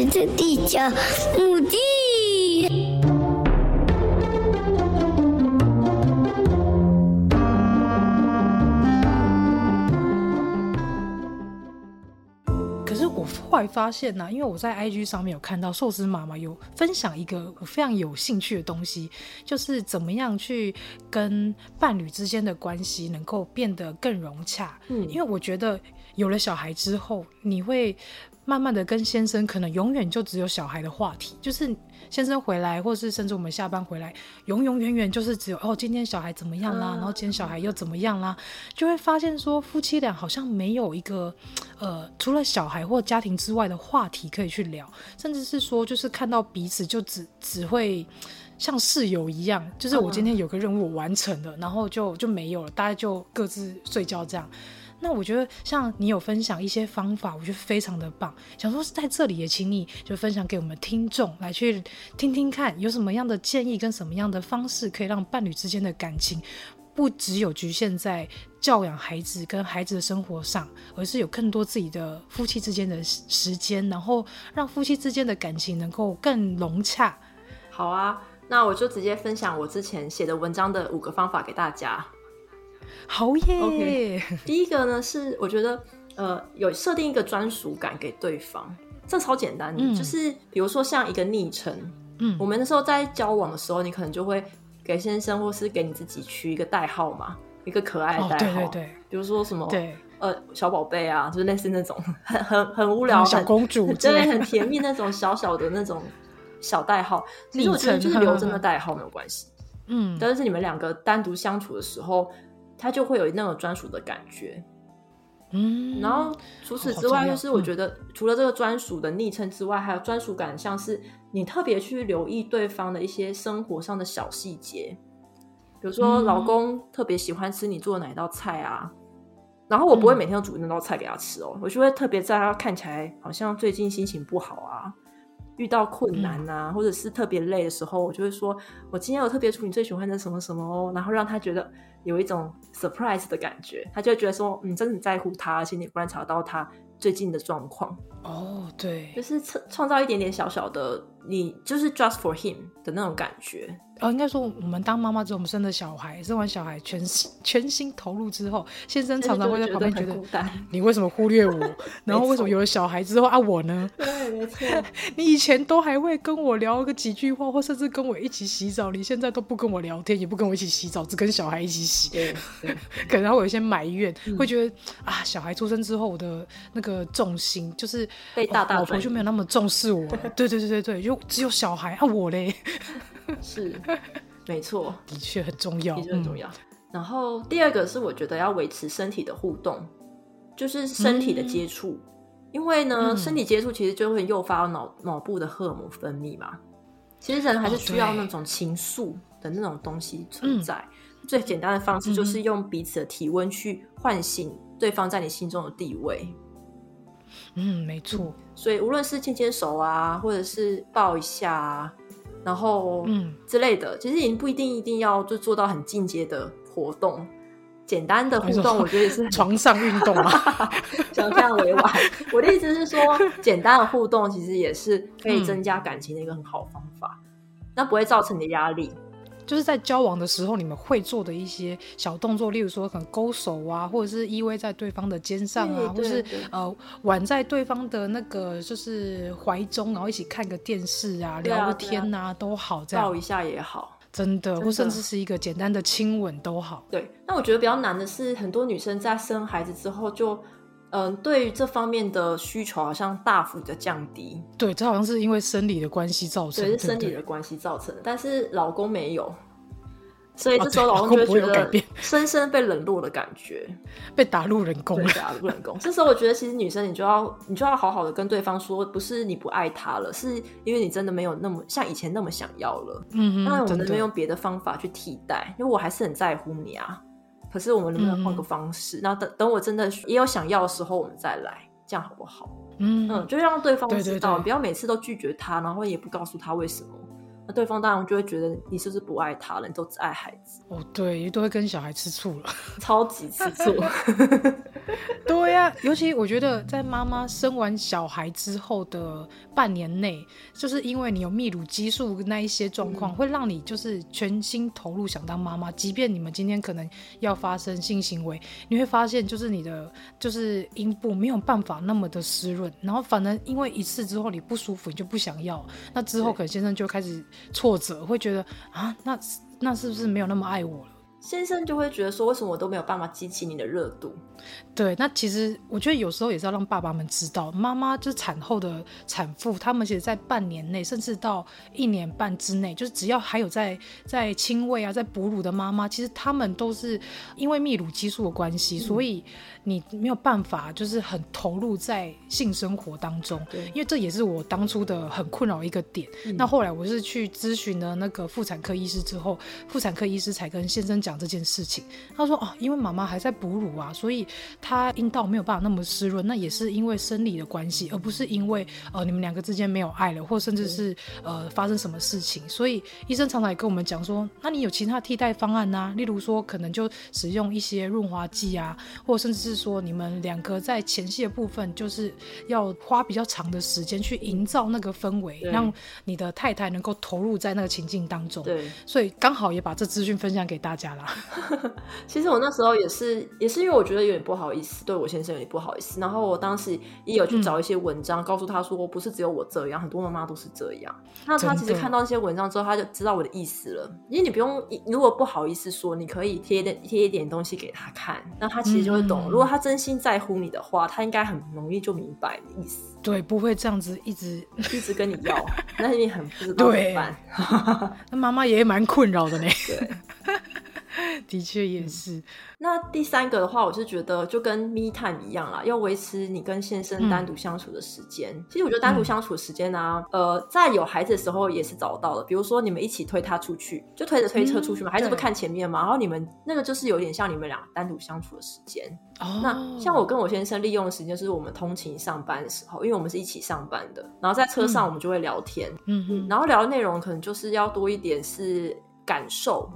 是这地球母地。后来发现呢、啊，因为我在 IG 上面有看到寿司妈妈有分享一个我非常有兴趣的东西，就是怎么样去跟伴侣之间的关系能够变得更融洽。嗯，因为我觉得有了小孩之后，你会慢慢的跟先生可能永远就只有小孩的话题，就是。先生回来，或是甚至我们下班回来，永永远远就是只有哦，今天小孩怎么样啦？然后今天小孩又怎么样啦？就会发现说，夫妻俩好像没有一个呃，除了小孩或家庭之外的话题可以去聊，甚至是说，就是看到彼此就只只会像室友一样，就是我今天有个任务我完成了，然后就就没有了，大家就各自睡觉这样。那我觉得像你有分享一些方法，我觉得非常的棒。想说是在这里也请你就分享给我们听众来去听听看，有什么样的建议跟什么样的方式可以让伴侣之间的感情不只有局限在教养孩子跟孩子的生活上，而是有更多自己的夫妻之间的时间，然后让夫妻之间的感情能够更融洽。好啊，那我就直接分享我之前写的文章的五个方法给大家。好耶！Okay. 第一个呢是我觉得呃有设定一个专属感给对方，这超简单的，嗯、就是比如说像一个昵称，嗯，我们那时候在交往的时候，你可能就会给先生或是给你自己取一个代号嘛，一个可爱的代号，哦、对对对，比如说什么对。呃小宝贝啊，就是类似那种 很很很无聊、嗯、小公主，对，很甜蜜那种小小的那种小代号，其实我觉得就是留着那代号没有关系，嗯，但是你们两个单独相处的时候。他就会有那种专属的感觉，嗯，然后除此之外，就是我觉得除了这个专属的昵称之外，还有专属感，像是你特别去留意对方的一些生活上的小细节，比如说老公特别喜欢吃你做的哪一道菜啊，然后我不会每天都煮那道菜给他吃哦，我就会特别在他看起来好像最近心情不好啊。遇到困难啊，或者是特别累的时候，我就会说：“我今天有特别出你最喜欢的什么什么哦。”然后让他觉得有一种 surprise 的感觉，他就会觉得说：“你真的很在乎他，而且你观察到他最近的状况。”哦，对，就是创创造一点点小小的，你就是 just for him 的那种感觉。哦，应该说我们当妈妈之后，我们生的小孩，生完小孩全心全心投入之后，先生常常会在旁边觉得，你为什么忽略我？然后为什么有了小孩之后啊，我呢？对，没错。你以前都还会跟我聊个几句话，或甚至跟我一起洗澡，你现在都不跟我聊天，也不跟我一起洗澡，只跟小孩一起洗。对，对可能会有一些埋怨，嗯、会觉得啊，小孩出生之后，我的那个重心就是被大大、哦、老婆就没有那么重视我了。对对对对对，就只有小孩啊，我嘞。是，没错，的确很重要，的确很重要。嗯、然后第二个是，我觉得要维持身体的互动，就是身体的接触，嗯、因为呢，嗯、身体接触其实就会诱发脑脑部的荷尔蒙分泌嘛。其实人还是需要那种情愫的那种东西存在。嗯、最简单的方式就是用彼此的体温去唤醒对方在你心中的地位。嗯，没错。所以无论是牵牵手啊，或者是抱一下啊。然后，嗯之类的，其实也不一定一定要就做到很进阶的活动，简单的互动，我觉得也是 床上运动啊，像这样委婉。我的意思是说，简单的互动其实也是可以增加感情的一个很好方法，那、嗯、不会造成你的压力。就是在交往的时候，你们会做的一些小动作，例如说可能勾手啊，或者是依偎在对方的肩上啊，或是呃挽在对方的那个就是怀中，然后一起看个电视啊，聊个天啊，都好，这样。抱一下也好，真的，或甚至是一个简单的亲吻都好。对，那我觉得比较难的是，很多女生在生孩子之后就，就嗯，对于这方面的需求好像大幅的降低。对，这好像是因为生理的关系造成的，对，是生理的关系造成的。但是老公没有。所以这时候老公就会觉得深深被冷落的感觉，被打入冷宫，被打入冷宫。这时候我觉得，其实女生你就要你就要好好的跟对方说，不是你不爱他了，是因为你真的没有那么像以前那么想要了。嗯嗯，那我们能不能用别的方法去替代？因为我还是很在乎你啊。可是我们能不能换个方式？然后等等我真的也有想要的时候，我们再来，这样好不好？嗯嗯，就让对方知道，不要每次都拒绝他，然后也不告诉他为什么。那对方当然就会觉得你是不是不爱他了？你都只爱孩子哦，对，也都会跟小孩吃醋了，超级吃醋。对呀、啊，尤其我觉得在妈妈生完小孩之后的半年内，就是因为你有泌乳激素那一些状况，嗯、会让你就是全心投入想当妈妈。即便你们今天可能要发生性行为，你会发现就是你的就是阴部没有办法那么的湿润，然后反而因为一次之后你不舒服，你就不想要，那之后可能先生就开始挫折，会觉得啊，那那是不是没有那么爱我了？先生就会觉得说，为什么我都没有办法激起你的热度？对，那其实我觉得有时候也是要让爸爸们知道，妈妈就是产后的产妇，他们其实，在半年内，甚至到一年半之内，就是只要还有在在亲喂啊，在哺乳的妈妈，其实他们都是因为泌乳激素的关系，嗯、所以你没有办法就是很投入在性生活当中。对，因为这也是我当初的很困扰一个点。嗯、那后来我是去咨询了那个妇产科医师之后，妇产科医师才跟先生讲这件事情。他说：“哦，因为妈妈还在哺乳啊，所以。”她阴道没有办法那么湿润，那也是因为生理的关系，而不是因为呃你们两个之间没有爱了，或甚至是呃发生什么事情。所以医生常常也跟我们讲说，那你有其他替代方案啊？例如说可能就使用一些润滑剂啊，或甚至是说你们两个在前戏的部分，就是要花比较长的时间去营造那个氛围，让你的太太能够投入在那个情境当中。对，所以刚好也把这资讯分享给大家啦。其实我那时候也是，也是因为我觉得有点不好。意思，对我先生有点不好意思。然后我当时也有去找一些文章，嗯、告诉他说，不是只有我这样，很多妈妈都是这样。那他其实看到那些文章之后，他就知道我的意思了。因为你不用，如果不好意思说，你可以贴点贴一点东西给他看，那他其实就会懂。果他真心在乎你的话，他应该很容易就明白你的意思。对，不会这样子一直一直跟你要，那你很不知道怎么办。那妈妈也蛮困扰的呢。对。的确也是、嗯。那第三个的话，我是觉得就跟 me time 一样啦，要维持你跟先生单独相处的时间。嗯、其实我觉得单独相处的时间呢、呃，在有孩子的时候也是找到的。比如说你们一起推他出去，就推着推车出去嘛，嗯、孩子不看前面嘛，然后你们那个就是有点像你们俩单独相处的时间。哦。那像我跟我先生利用的时间，就是我们通勤上班的时候，因为我们是一起上班的，然后在车上我们就会聊天。嗯哼。然后聊的内容可能就是要多一点是感受。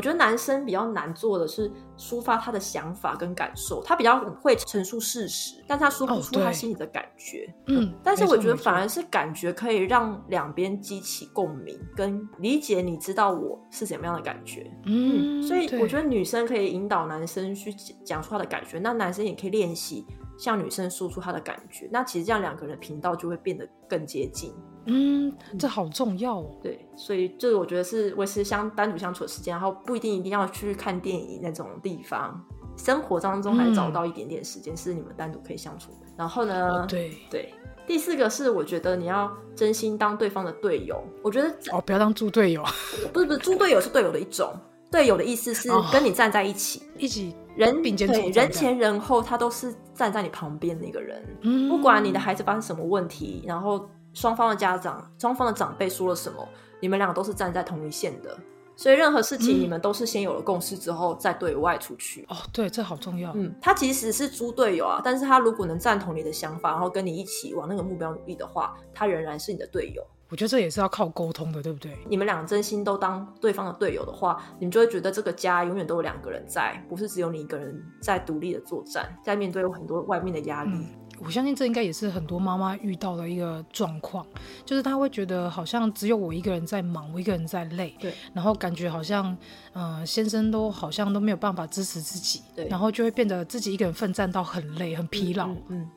我觉得男生比较难做的是抒发他的想法跟感受，他比较会陈述事实，但他说不出他心里的感觉。哦、嗯，但是我觉得反而是感觉可以让两边激起共鸣跟理解，你知道我是怎么样的感觉。嗯，所以我觉得女生可以引导男生去讲出他的感觉，那男生也可以练习向女生说出他的感觉。那其实这样两个人的频道就会变得更接近。嗯，这好重要哦。对，所以这个我觉得是维持相单独相处的时间，然后不一定一定要去看电影那种地方，生活当中还找到一点点时间是你们单独可以相处的。然后呢，哦、对对，第四个是我觉得你要真心当对方的队友。我觉得哦，不要当猪队友，不是不是，猪队友是队友的一种，队友的意思是跟你站在一起，哦、一起人并肩对人前人后，他都是站在你旁边的一个人。嗯，不管你的孩子发生什么问题，然后。双方的家长、双方的长辈说了什么，你们两个都是站在同一线的，所以任何事情你们都是先有了共识之后再对外出去。哦，对，这好重要。嗯，他其实是猪队友啊，但是他如果能赞同你的想法，然后跟你一起往那个目标努力的话，他仍然是你的队友。我觉得这也是要靠沟通的，对不对？你们俩真心都当对方的队友的话，你们就会觉得这个家永远都有两个人在，不是只有你一个人在独立的作战，在面对有很多外面的压力。嗯我相信这应该也是很多妈妈遇到的一个状况，就是她会觉得好像只有我一个人在忙，我一个人在累，对，然后感觉好像，呃，先生都好像都没有办法支持自己，对，然后就会变得自己一个人奋战到很累、很疲劳，嗯，嗯，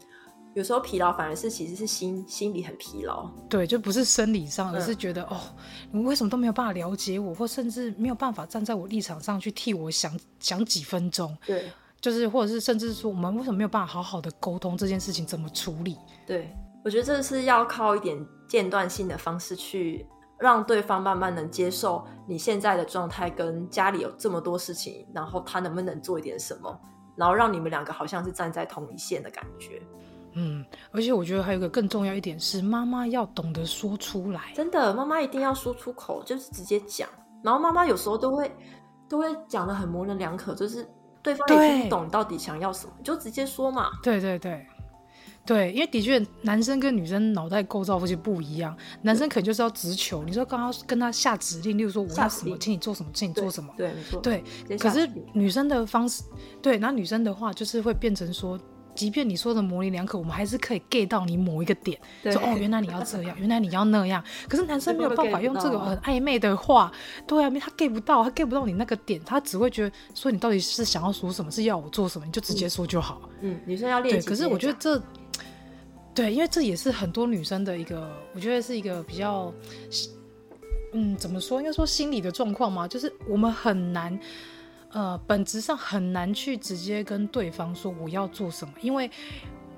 有时候疲劳反而是其实是心心里很疲劳，对，就不是生理上，而是觉得、嗯、哦，你为什么都没有办法了解我，或甚至没有办法站在我立场上去替我想想几分钟，对。就是，或者是，甚至是说，我们为什么没有办法好好的沟通这件事情怎么处理？对，我觉得这是要靠一点间断性的方式去让对方慢慢能接受你现在的状态，跟家里有这么多事情，然后他能不能做一点什么，然后让你们两个好像是站在同一线的感觉。嗯，而且我觉得还有一个更重要一点是，妈妈要懂得说出来。真的，妈妈一定要说出口，就是直接讲。然后妈妈有时候都会都会讲的很模棱两可，就是。对方也听不懂你到底想要什么，就直接说嘛。对对对，对，因为的确，男生跟女生脑袋构造其实不一样。男生可能就是要直球，你说刚刚跟他下指令，例如说我要什么，请你做什么，请你做什么。对，对没错。对，可是女生的方式，对，那女生的话就是会变成说。即便你说的模棱两可，我们还是可以 get 到你某一个点，说哦，原来你要这样，原来你要那样。可是男生没有办法用这个很暧昧的话，对啊，他 get 不到，他 get 不到你那个点，他只会觉得说你到底是想要说什么，是要我做什么，你就直接说就好。嗯，女生要练习。对，可是我觉得这，对，因为这也是很多女生的一个，我觉得是一个比较，嗯，怎么说？应该说心理的状况嘛，就是我们很难。呃，本质上很难去直接跟对方说我要做什么，因为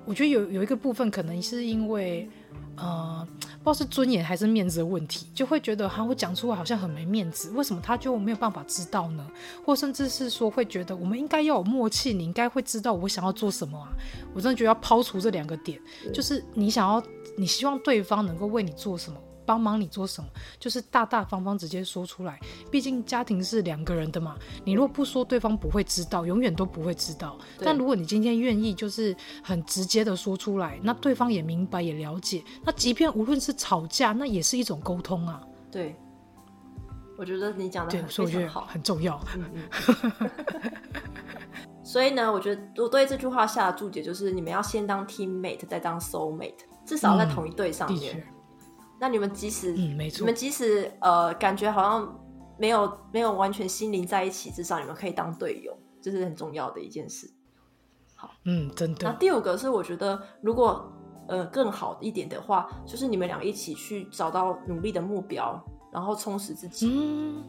我觉得有有一个部分可能是因为，呃，不知道是尊严还是面子的问题，就会觉得哈，我讲出来好像很没面子，为什么他就没有办法知道呢？或甚至是说会觉得我们应该要有默契，你应该会知道我想要做什么啊？我真的觉得要抛除这两个点，就是你想要，你希望对方能够为你做什么。帮忙你做什么，就是大大方方直接说出来。毕竟家庭是两个人的嘛，你如果不说，对方不会知道，永远都不会知道。但如果你今天愿意，就是很直接的说出来，那对方也明白也了解。那即便无论是吵架，那也是一种沟通啊。对，我觉得你讲的很非常好，很重要。嗯嗯。所以呢，我觉得我对这句话下的注解就是：你们要先当 teammate，再当 soulmate，至少在同一队上面。嗯那你们即使，嗯，没错，你们即使呃，感觉好像没有没有完全心灵在一起，至少你们可以当队友，这是很重要的一件事。好，嗯，真的。那第五个是，我觉得如果呃更好一点的话，就是你们俩一起去找到努力的目标，然后充实自己。嗯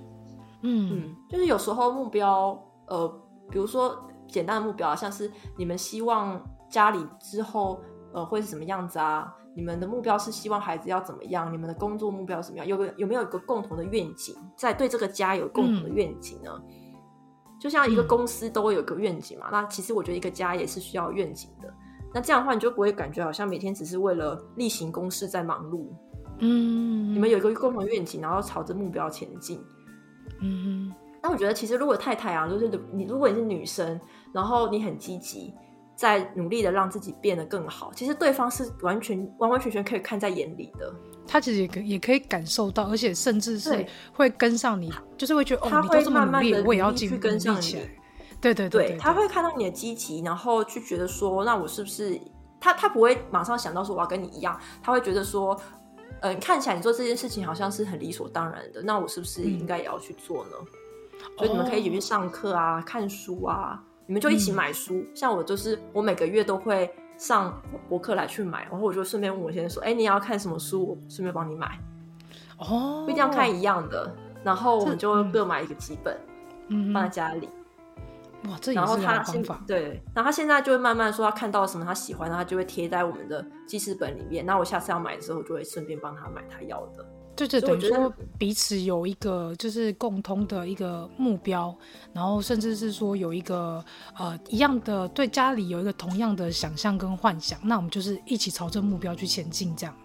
嗯，嗯，就是有时候目标，呃，比如说简单的目标，像是你们希望家里之后呃会是什么样子啊？你们的目标是希望孩子要怎么样？你们的工作目标是什么样？有个有没有一个共同的愿景，在对这个家有共同的愿景呢？嗯、就像一个公司都会有个愿景嘛，嗯、那其实我觉得一个家也是需要愿景的。那这样的话，你就不会感觉好像每天只是为了例行公事在忙碌。嗯，你们有一个共同愿景，然后朝着目标前进。嗯，那我觉得其实如果太太啊，就是你如果你是女生，然后你很积极。在努力的让自己变得更好，其实对方是完全完完全全可以看在眼里的。他其实也可也可以感受到，而且甚至是会跟上你，就是会觉得他会慢慢的我也要继续跟上你。对对对，对，对，他会看到你的积极，然后去觉得说，那我是不是他他不会马上想到说我要跟你一样，他会觉得说，嗯、呃，看起来你做这件事情好像是很理所当然的，那我是不是应该也要去做呢？嗯、所以你们可以一起去上课啊，哦、看书啊。你们就一起买书，嗯、像我就是我每个月都会上博客来去买，然后我就顺便问我先生说：“哎，你要看什么书？我顺便帮你买。”哦，不一定要看一样的，然后我们就各买一个几本，嗯，放在家里。哇，这也是方法。然后他现对，然后他现在就会慢慢说他看到什么他喜欢，的他就会贴在我们的记事本里面。那我下次要买的时候，我就会顺便帮他买他要的。对对，等于说彼此有一个就是共通的一个目标，然后甚至是说有一个呃一样的对家里有一个同样的想象跟幻想，那我们就是一起朝着目标去前进，这样。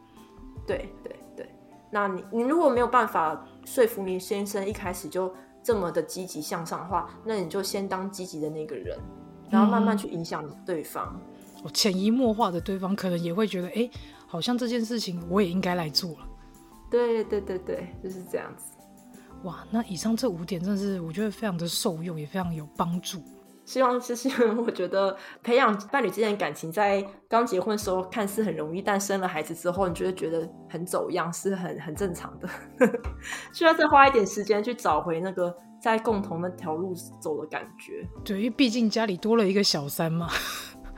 对对对，那你你如果没有办法说服你先生一开始就这么的积极向上的话，那你就先当积极的那个人，然后慢慢去影响对方。我潜移默化的，对方可能也会觉得，哎，好像这件事情我也应该来做了。对对对对，就是这样子。哇，那以上这五点真的是我觉得非常的受用，也非常有帮助。希望是希望，我觉得培养伴侣之间的感情，在刚结婚的时候看似很容易，但生了孩子之后，你就会觉得很走样，是很很正常的。需要再花一点时间去找回那个在共同那条路走的感觉。对，因为毕竟家里多了一个小三嘛。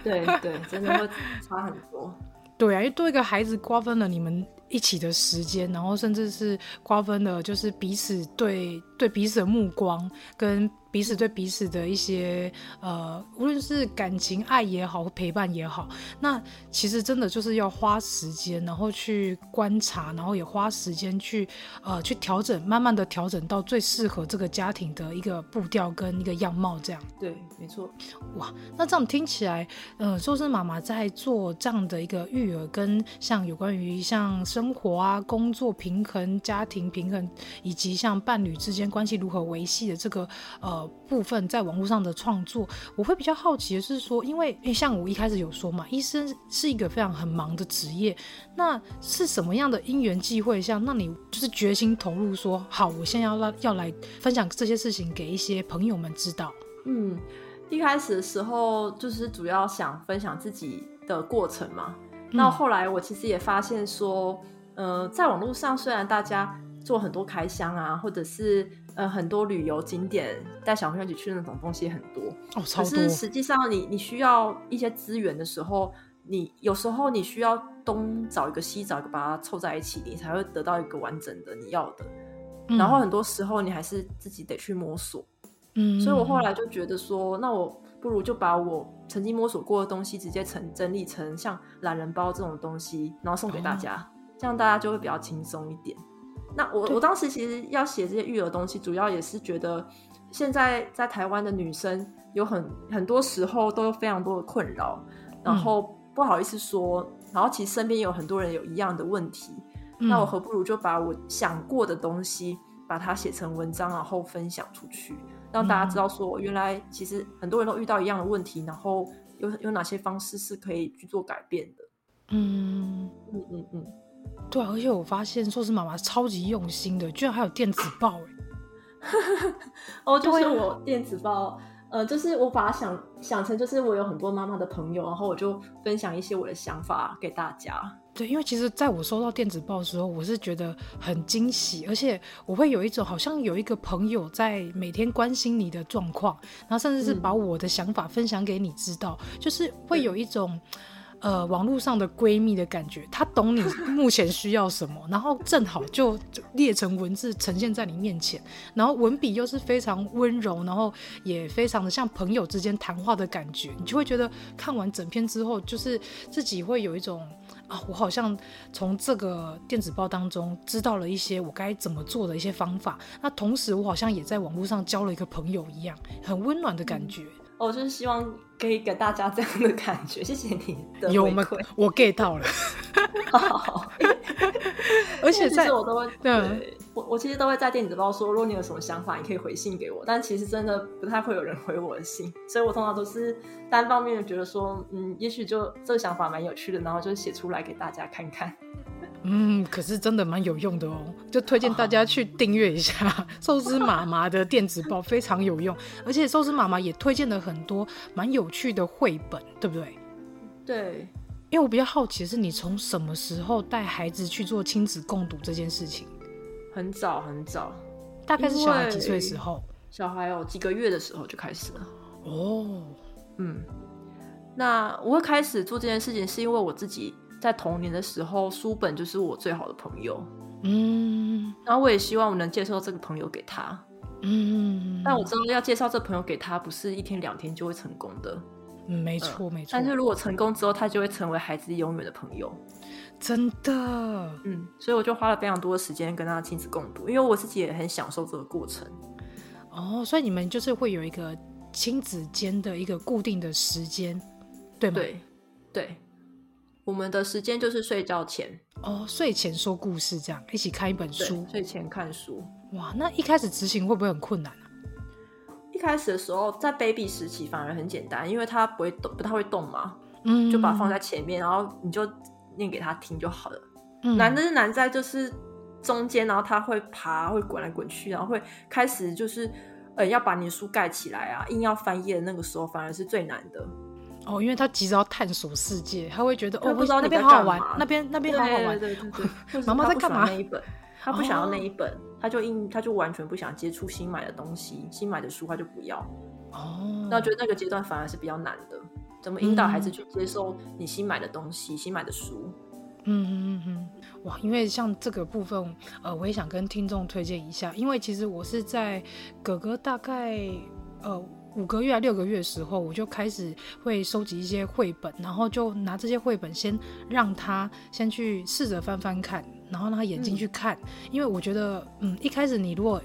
对对，真的会差很多。对啊，因为多一个孩子瓜分了你们一起的时间，然后甚至是瓜分了，就是彼此对对彼此的目光跟。彼此对彼此的一些呃，无论是感情、爱也好，陪伴也好，那其实真的就是要花时间，然后去观察，然后也花时间去呃去调整，慢慢的调整到最适合这个家庭的一个步调跟一个样貌，这样。对，没错。哇，那这样听起来，呃，说是妈妈在做这样的一个育儿，跟像有关于像生活啊、工作平衡、家庭平衡，以及像伴侣之间关系如何维系的这个呃部分，在网络上的创作，我会比较好奇的是说，因为诶像我一开始有说嘛，医生是一个非常很忙的职业，那是什么样的因缘际会下，那你就是决心投入说，好，我现在要来要来分享这些事情给一些朋友们知道。嗯，一开始的时候就是主要想分享自己的过程嘛。那后来我其实也发现说，呃，在网络上虽然大家做很多开箱啊，或者是呃很多旅游景点带小朋友一起去的那种东西很多，哦，超多。可是实际上你你需要一些资源的时候，你有时候你需要东找一个西找一个，把它凑在一起，你才会得到一个完整的你要的。嗯。然后很多时候你还是自己得去摸索。嗯。所以我后来就觉得说，那我。不如就把我曾经摸索过的东西直接成整理成像懒人包这种东西，然后送给大家，哦、这样大家就会比较轻松一点。那我我当时其实要写这些育儿东西，主要也是觉得现在在台湾的女生有很很多时候都有非常多的困扰，然后不好意思说，嗯、然后其实身边有很多人有一样的问题，嗯、那我何不如就把我想过的东西，把它写成文章，然后分享出去。让大家知道说，原来其实很多人都遇到一样的问题，然后有有哪些方式是可以去做改变的。嗯。嗯嗯嗯，对啊，而且我发现寿司妈妈超级用心的，居然还有电子报哎。哦，就是我电子报。呃，就是我把它想想成，就是我有很多妈妈的朋友，然后我就分享一些我的想法给大家。对，因为其实在我收到电子报的时候，我是觉得很惊喜，而且我会有一种好像有一个朋友在每天关心你的状况，然后甚至是把我的想法分享给你知道，嗯、就是会有一种。呃，网络上的闺蜜的感觉，她懂你目前需要什么，然后正好就列成文字呈现在你面前，然后文笔又是非常温柔，然后也非常的像朋友之间谈话的感觉，你就会觉得看完整篇之后，就是自己会有一种啊，我好像从这个电子报当中知道了一些我该怎么做的一些方法，那同时我好像也在网络上交了一个朋友一样，很温暖的感觉。嗯我就是希望可以给大家这样的感觉，谢谢你的有吗？我 get 到了，好，而且在我都会，对，我我其实都会在电子报说，如果你有什么想法，你可以回信给我。但其实真的不太会有人回我的信，所以我通常都是单方面的觉得说，嗯，也许就这个想法蛮有趣的，然后就写出来给大家看看。嗯，可是真的蛮有用的哦，就推荐大家去订阅一下 寿司妈妈的电子报，非常有用。而且寿司妈妈也推荐了很多蛮有趣的绘本，对不对？对，因为我比较好奇的是，你从什么时候带孩子去做亲子共读这件事情？很早很早，大概是小孩几岁时候？小孩有几个月的时候就开始了。哦，嗯，那我会开始做这件事情，是因为我自己。在童年的时候，书本就是我最好的朋友。嗯，然后我也希望我能介绍这个朋友给他。嗯，但我知道要介绍这朋友给他，不是一天两天就会成功的。嗯，没错没错。但是如果成功之后，他就会成为孩子永远的朋友。真的。嗯，所以我就花了非常多的时间跟他亲子共读，因为我自己也很享受这个过程。哦，所以你们就是会有一个亲子间的一个固定的时间，对吗？对，对。我们的时间就是睡觉前哦，睡前说故事，这样一起看一本书，睡前看书。哇，那一开始执行会不会很困难啊？一开始的时候，在 baby 时期反而很简单，因为他不会动，不太会动嘛，嗯，就把它放在前面，然后你就念给他听就好了。嗯，难的是难在就是中间，然后他会爬，会滚来滚去，然后会开始就是呃要把你的书盖起来啊，硬要翻页的那个时候，反而是最难的。哦，因为他急着要探索世界，他会觉得哦，不知道那边好好玩，那边那边好好玩，对对对对。妈妈在干嘛？那一本，他不想要那一本，哦、他就硬，他就完全不想接触新买的东西，新买的书他就不要。哦，那我觉得那个阶段反而是比较难的，怎么引导孩子去接受你新买的东西、嗯、新买的书？嗯嗯嗯，哇，因为像这个部分，呃，我也想跟听众推荐一下，因为其实我是在哥哥大概呃。五个月啊，六个月的时候，我就开始会收集一些绘本，然后就拿这些绘本先让他先去试着翻翻看，然后让他眼睛去看，嗯、因为我觉得，嗯，一开始你如果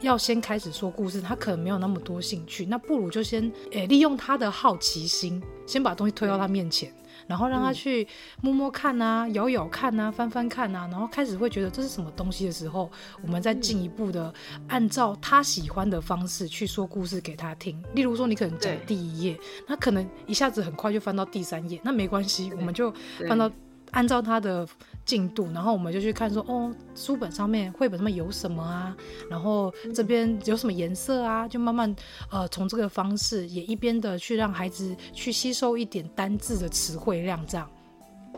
要先开始说故事，他可能没有那么多兴趣，那不如就先诶、欸、利用他的好奇心，先把东西推到他面前。然后让他去摸摸看啊，咬咬看啊，翻翻看啊，然后开始会觉得这是什么东西的时候，我们再进一步的按照他喜欢的方式去说故事给他听。例如说，你可能讲第一页，那可能一下子很快就翻到第三页，那没关系，我们就翻到。按照他的进度，然后我们就去看说，哦，书本上面、绘本上面有什么啊？然后这边有什么颜色啊？就慢慢呃，从这个方式也一边的去让孩子去吸收一点单字的词汇量，这样。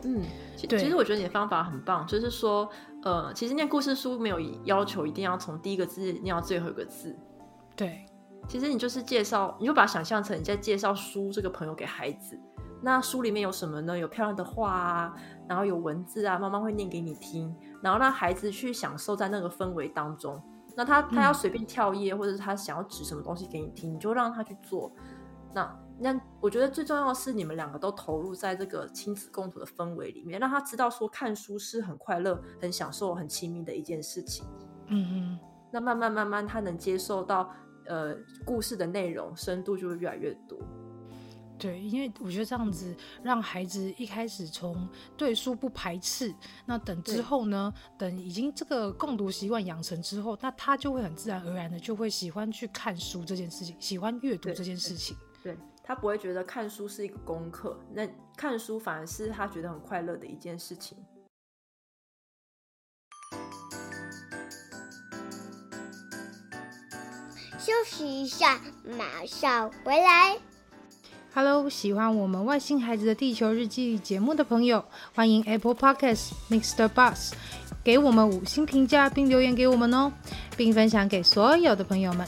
嗯，其实我觉得你的方法很棒，就是说，呃，其实念故事书没有要求一定要从第一个字念到最后一个字。对，其实你就是介绍，你就把它想象成你在介绍书这个朋友给孩子。那书里面有什么呢？有漂亮的画啊，然后有文字啊，妈妈会念给你听，然后让孩子去享受在那个氛围当中。那他他要随便跳页，或者是他想要指什么东西给你听，你就让他去做。那那我觉得最重要的是你们两个都投入在这个亲子共读的氛围里面，让他知道说看书是很快乐、很享受、很亲密的一件事情。嗯嗯。那慢慢慢慢，他能接受到呃故事的内容深度就会越来越多。对，因为我觉得这样子让孩子一开始从对书不排斥，那等之后呢，等已经这个共读习惯养成之后，那他就会很自然而然的就会喜欢去看书这件事情，喜欢阅读这件事情。对，对，他不会觉得看书是一个功课，那看书反而是他觉得很快乐的一件事情。休息一下，马上回来。Hello，喜欢我们外星孩子的地球日记节目的朋友，欢迎 Apple Podcast Mr. Bus 给我们五星评价并留言给我们哦，并分享给所有的朋友们。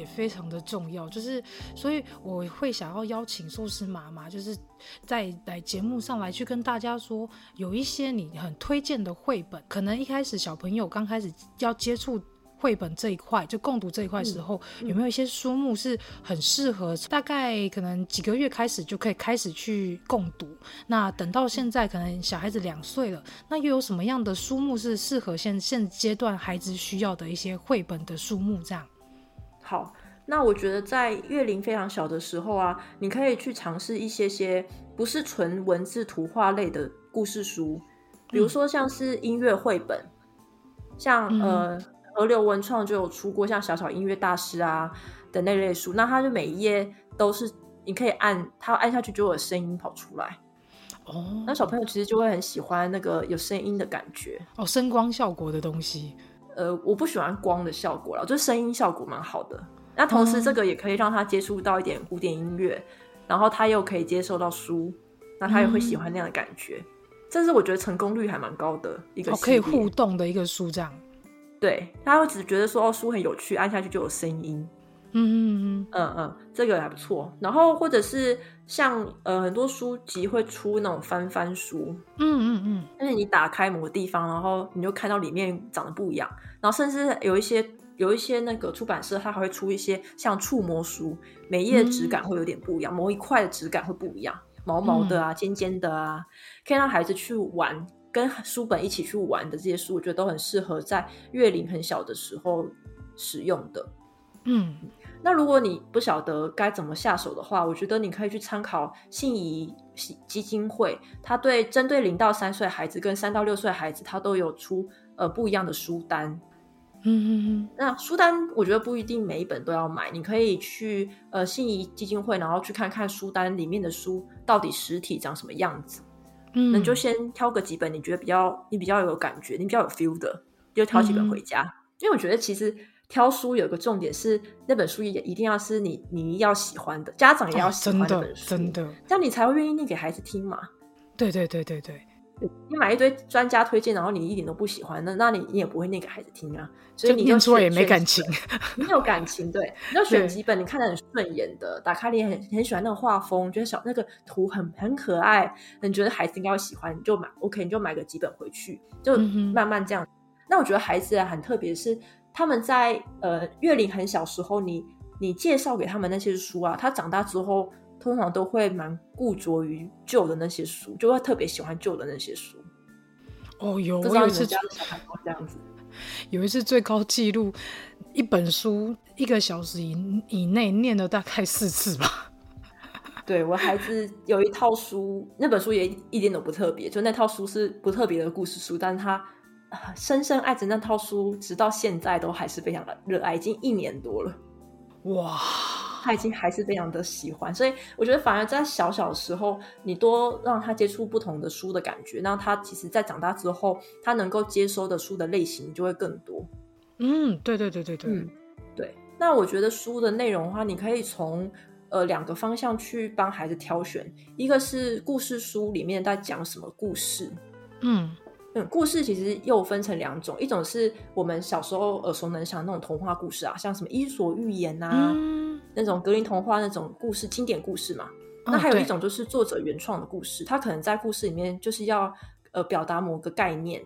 也非常的重要，就是所以我会想要邀请寿司妈妈，就是在来节目上来去跟大家说，有一些你很推荐的绘本，可能一开始小朋友刚开始要接触绘本这一块，就共读这一块时候，嗯嗯、有没有一些书目是很适合？大概可能几个月开始就可以开始去共读。那等到现在可能小孩子两岁了，那又有什么样的书目是适合现现阶段孩子需要的一些绘本的书目？这样。好，那我觉得在月龄非常小的时候啊，你可以去尝试一些些不是纯文字图画类的故事书，比如说像是音乐绘本，像、嗯、呃河流文创就有出过像小小音乐大师啊的那类书，那它就每一页都是你可以按它按下去就有声音跑出来，哦，那小朋友其实就会很喜欢那个有声音的感觉，哦，声光效果的东西。呃，我不喜欢光的效果了，就声音效果蛮好的。那同时，这个也可以让他接触到一点古典音乐，嗯、然后他又可以接受到书，那他也会喜欢那样的感觉。嗯、这是我觉得成功率还蛮高的一个、哦、可以互动的一个书，这样。对，他会只觉得说哦，书很有趣，按下去就有声音。嗯嗯嗯嗯，这个还不错。然后或者是像呃很多书籍会出那种翻翻书，嗯嗯嗯，但是你打开某个地方，然后你就看到里面长得不一样。然后甚至有一些有一些那个出版社，它还会出一些像触摸书，每页的质感会有点不一样，嗯、某一块的质感会不一样，毛毛的啊，尖尖的啊，可以让孩子去玩，跟书本一起去玩的这些书，我觉得都很适合在月龄很小的时候使用的。嗯。那如果你不晓得该怎么下手的话，我觉得你可以去参考信宜基金会，它对针对零到三岁孩子跟三到六岁孩子，它都有出呃不一样的书单。嗯嗯嗯。那书单我觉得不一定每一本都要买，你可以去呃信宜基金会，然后去看看书单里面的书到底实体长什么样子。嗯。就先挑个几本你觉得比较你比较有感觉，你比较有 feel 的，就挑几本回家。嗯。因为我觉得其实。挑书有一个重点是，那本书也一定要是你你要喜欢的，家长也要喜欢那本书，哦、真的，真的，这样你才会愿意念给孩子听嘛。对对对对对你买一堆专家推荐，然后你一点都不喜欢，那那你你也不会念给孩子听啊。所以你念出来也没感情，没有感情。对，你要选几本你看得很顺眼的，打开你很很喜欢那个画风，觉得小那个图很很可爱，你觉得孩子应该会喜欢，你就买。OK，你就买个几本回去，就慢慢这样。嗯、那我觉得孩子很特别，是他们在呃月龄很小时候，你你介绍给他们那些书啊，他长大之后通常都会蛮固着于旧的那些书，就会特别喜欢旧的那些书。哦，有，我有一次这样子。有一次最高纪录，一本书一个小时以以内念了大概四次吧。对，我孩子有一套书，那本书也一点都不特别，就那套书是不特别的故事书，但是他深深爱着那套书，直到现在都还是非常的热爱，已经一年多了。哇！他已经还是非常的喜欢，所以我觉得反而在小小的时候，你多让他接触不同的书的感觉，那他其实，在长大之后，他能够接收的书的类型就会更多。嗯，对对对对对，嗯，对。那我觉得书的内容的话，你可以从呃两个方向去帮孩子挑选，一个是故事书里面在讲什么故事，嗯嗯，故事其实又分成两种，一种是我们小时候耳熟能详那种童话故事啊，像什么《伊索寓言》呐。嗯那种格林童话那种故事，经典故事嘛。那还有一种就是作者原创的故事，他可能在故事里面就是要呃表达某个概念，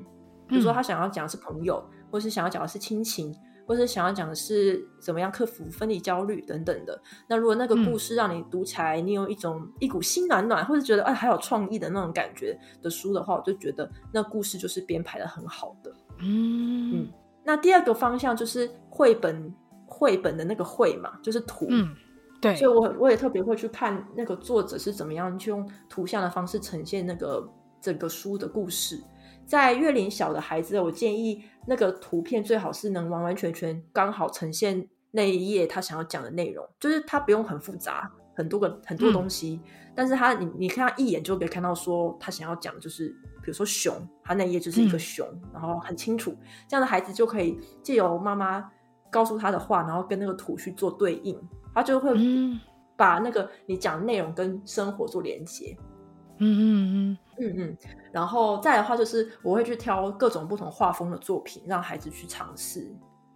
比如说他想要讲的是朋友，或是想要讲的是亲情，或是想要讲的是怎么样克服分离焦虑等等的。那如果那个故事让你读起来，你有一种一股心暖暖，或者觉得哎还有创意的那种感觉的书的话，我就觉得那故事就是编排的很好的。嗯嗯。那第二个方向就是绘本。绘本的那个绘嘛，就是图，嗯，对，所以我我也特别会去看那个作者是怎么样去用图像的方式呈现那个整个书的故事。在月龄小的孩子，我建议那个图片最好是能完完全全刚好呈现那一页他想要讲的内容，就是他不用很复杂，很多个很多东西，嗯、但是他你你看他一眼就可以看到说他想要讲的就是，比如说熊，他那一页就是一个熊，嗯、然后很清楚，这样的孩子就可以借由妈妈。告诉他的话，然后跟那个图去做对应，他就会把那个你讲的内容跟生活做连接。嗯嗯嗯嗯嗯。然后再的话，就是我会去挑各种不同画风的作品，让孩子去尝试，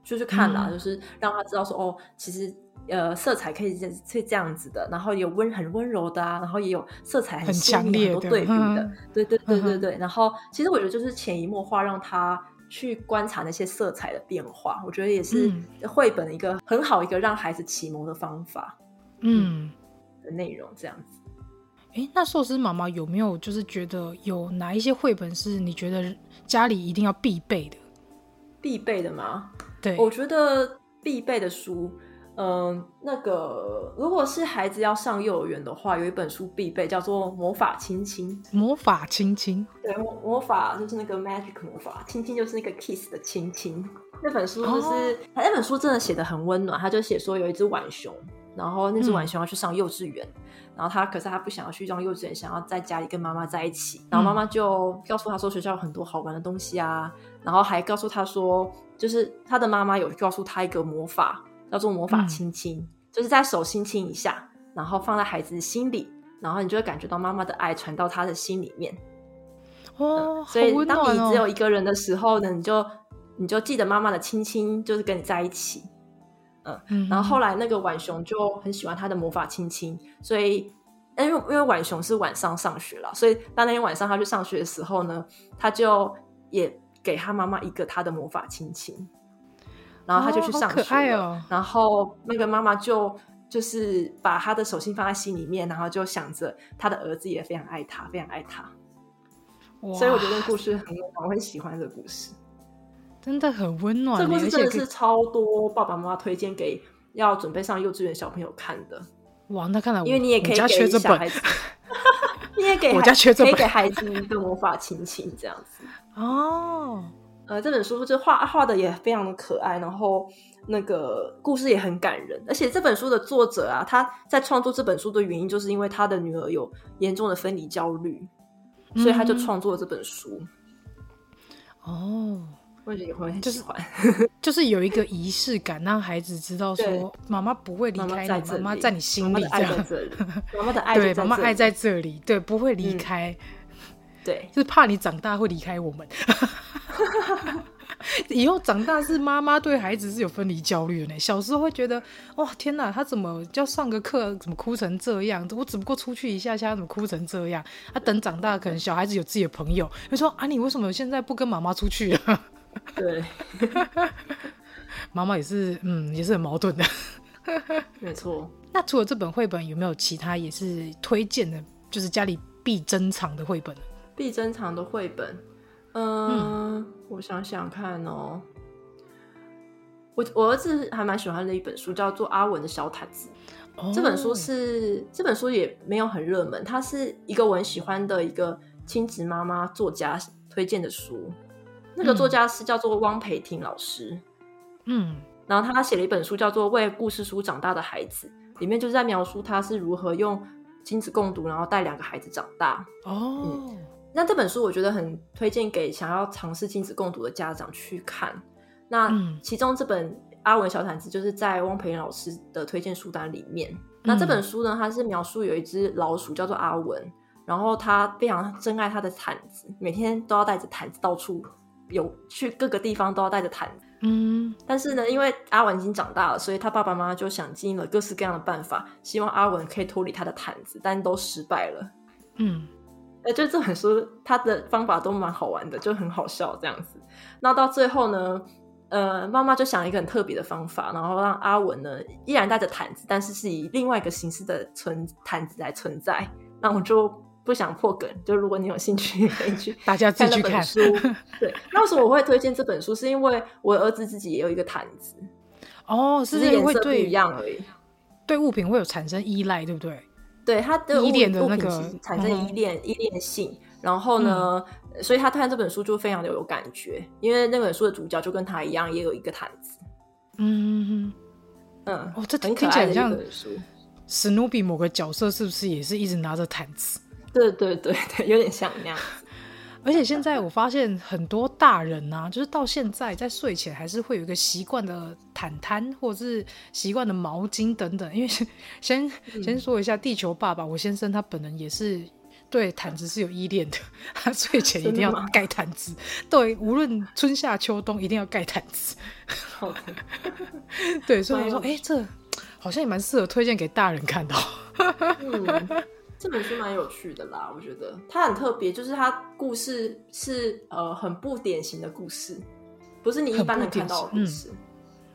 就去看啦，嗯、就是让他知道说，哦，其实呃，色彩可以这这样子的，然后有温很温柔的啊，然后也有色彩很鲜艳、很多对比的，嗯、对对对对对。嗯、然后其实我觉得就是潜移默化让他。去观察那些色彩的变化，我觉得也是绘本一个很好一个让孩子启蒙的方法。嗯，的内容这样子。那寿司妈妈有没有就是觉得有哪一些绘本是你觉得家里一定要必备的？必备的吗？对，我觉得必备的书。嗯，那个如果是孩子要上幼儿园的话，有一本书必备，叫做《魔法亲亲》。魔法亲亲，对，魔魔法就是那个 magic 魔法，亲亲就是那个 kiss 的亲亲。那本书就是，哦、那本书真的写的很温暖。他就写说有一只浣熊，然后那只浣熊要去上幼稚园，嗯、然后他可是他不想要去上幼稚园，想要在家里跟妈妈在一起。然后妈妈就告诉他说学校有很多好玩的东西啊，然后还告诉他说，就是他的妈妈有告诉他一个魔法。叫做魔法亲亲，嗯、就是在手心亲一下，然后放在孩子心里，然后你就会感觉到妈妈的爱传到他的心里面。哦，所以当你只有一个人的时候呢，你就你就记得妈妈的亲亲，就是跟你在一起。嗯，嗯，然后后来那个浣熊就很喜欢他的魔法亲亲，所以因为因为浣熊是晚上上学了，所以当那天晚上他去上学的时候呢，他就也给他妈妈一个他的魔法亲亲。然后他就去上学了，哦哦、然后那个妈妈就就是把他的手心放在心里面，然后就想着他的儿子也非常爱他，非常爱他。所以我觉得故事很温暖，我很喜欢这个故事，真的很温暖。这故事真的是超多爸爸妈妈推荐给要准备上幼稚园小朋友看的。哇，那看来因为你也可以给小孩子，你也给我家缺这本，可以给孩子一个魔法亲亲这样子 哦。呃，这本书就画画的也非常的可爱，然后那个故事也很感人。而且这本书的作者啊，他在创作这本书的原因，就是因为他的女儿有严重的分离焦虑，嗯、所以他就创作了这本书。哦，会很喜欢，就是、就是有一个仪式感，让孩子知道说妈妈不会离开你，妈妈在你心里，这样。妈妈的爱对，妈妈爱在这里，对，不会离开。对，就是怕你长大会离开我们。以后长大是妈妈对孩子是有分离焦虑的呢。小时候会觉得哇天哪，他怎么要上个课，怎么哭成这样？我只不过出去一下下，怎么哭成这样？啊，等长大可能小孩子有自己的朋友，会说啊，你为什么现在不跟妈妈出去啊？对，妈妈也是，嗯，也是很矛盾的。没错。那除了这本绘本，有没有其他也是推荐的？就是家里必珍藏的绘本？必珍藏的绘本。呃、嗯，我想想看哦。我我儿子还蛮喜欢的一本书，叫做《阿文的小毯子》。哦、这本书是这本书也没有很热门，它是一个我很喜欢的一个亲子妈妈作家推荐的书。那个作家是叫做汪培婷老师。嗯，然后他写了一本书叫做《为故事书长大的孩子》，里面就是在描述他是如何用亲子共读，然后带两个孩子长大。哦。嗯那这本书我觉得很推荐给想要尝试亲子共读的家长去看。那其中这本《阿文小毯子》就是在汪培老师的推荐书单里面。那这本书呢，它是描述有一只老鼠叫做阿文，然后他非常珍爱他的毯子，每天都要带着毯子到处有去各个地方都要带着毯子。嗯，但是呢，因为阿文已经长大了，所以他爸爸妈妈就想尽了各式各样的办法，希望阿文可以脱离他的毯子，但都失败了。嗯。哎，就这本书，他的方法都蛮好玩的，就很好笑这样子。那到最后呢，呃，妈妈就想了一个很特别的方法，然后让阿文呢依然带着毯子，但是是以另外一个形式的存毯子来存在。那我就不想破梗，就如果你有兴趣，可以去大家自己去看书。对，那为什么我会推荐这本书？是因为我儿子自己也有一个毯子。哦，是颜色不一样而已，对物品会有产生依赖，对不对？对他的依恋的那个产生依恋、嗯、依恋性，然后呢，嗯、所以他看这本书就非常的有感觉，因为那本书的主角就跟他一样，也有一个毯子。嗯嗯哦，这听起来像史努比某个角色是不是也是一直拿着毯子？对对对对，有点像那样。而且现在我发现很多大人啊，就是到现在在睡前还是会有一个习惯的毯毯，或者是习惯的毛巾等等。因为先 先说一下，地球爸爸我先生他本人也是对毯子是有依恋的，他睡前一定要盖毯子，对，无论春夏秋冬一定要盖毯子。好的，对，所以我说，哎、欸，这好像也蛮适合推荐给大人看的。嗯这本书蛮有趣的啦，我觉得它很特别，就是它故事是呃很不典型的故事，不是你一般能看到的故事。嗯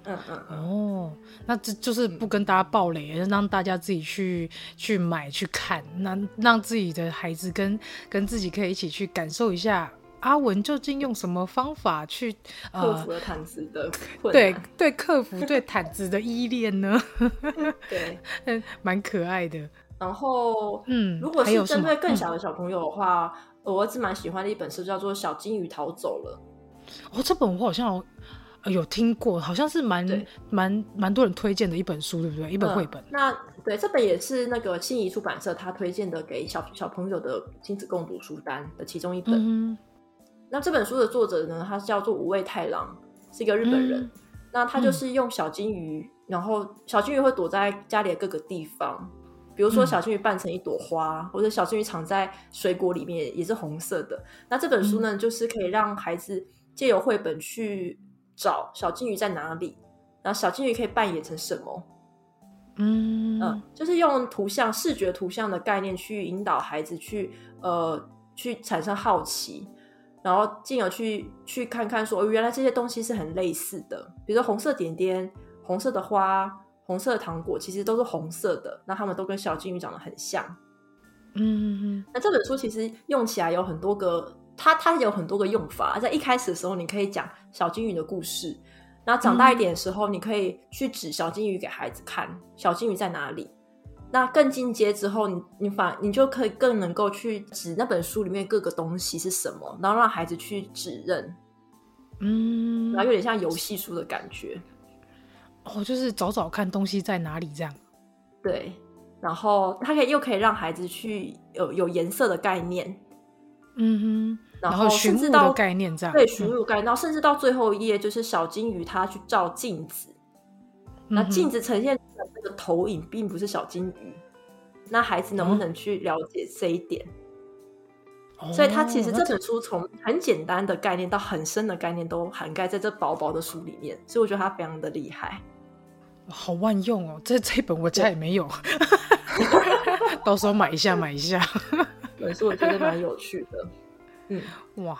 嗯，哦，那这就是不跟大家暴雷，嗯、让大家自己去去买去看，那让自己的孩子跟跟自己可以一起去感受一下阿文究竟用什么方法去克服了毯子的 对对，克服对毯子的依恋呢？对，蛮可爱的。然后，嗯，如果是针对更小的小朋友的话，嗯、我儿子蛮喜欢的一本书叫做《小金鱼逃走了》。哦，这本我好像有，听过，好像是蛮蛮蛮多人推荐的一本书，对不对？一本绘本。嗯、那对，这本也是那个信谊出版社他推荐的给小小朋友的亲子共读书单的其中一本。嗯、那这本书的作者呢，他是叫做五味太郎，是一个日本人。嗯、那他就是用小金鱼，嗯、然后小金鱼会躲在家里的各个地方。比如说小金鱼扮成一朵花，嗯、或者小金鱼藏在水果里面也是红色的。那这本书呢，嗯、就是可以让孩子借由绘本去找小金鱼在哪里，然后小金鱼可以扮演成什么。嗯嗯，就是用图像、视觉图像的概念去引导孩子去呃去产生好奇，然后进而去去看看说，原来这些东西是很类似的。比如说红色点点、红色的花。红色的糖果其实都是红色的，那他们都跟小金鱼长得很像。嗯嗯，那这本书其实用起来有很多个，它它有很多个用法。在一开始的时候，你可以讲小金鱼的故事，然后长大一点的时候，你可以去指小金鱼给孩子看，小金鱼在哪里。那更进阶之后，你你反你就可以更能够去指那本书里面各个东西是什么，然后让孩子去指认。嗯，然后有点像游戏书的感觉。哦，就是找找看东西在哪里这样，对，然后它可以又可以让孩子去有有颜色的概念，嗯哼，然后甚至到概念这样，对，寻物概念，然后甚至到最后一页就是小金鱼它去照镜子，嗯、那镜子呈现的那个投影并不是小金鱼，那孩子能不能去了解这一点？所以它其实这本书从很简单的概念到很深的概念都涵盖在这薄薄的书里面，所以我觉得它非常的厉害，好万用哦！这这本我家也没有，到时候买一下买一下。对，所以我觉得蛮有趣的。嗯，哇，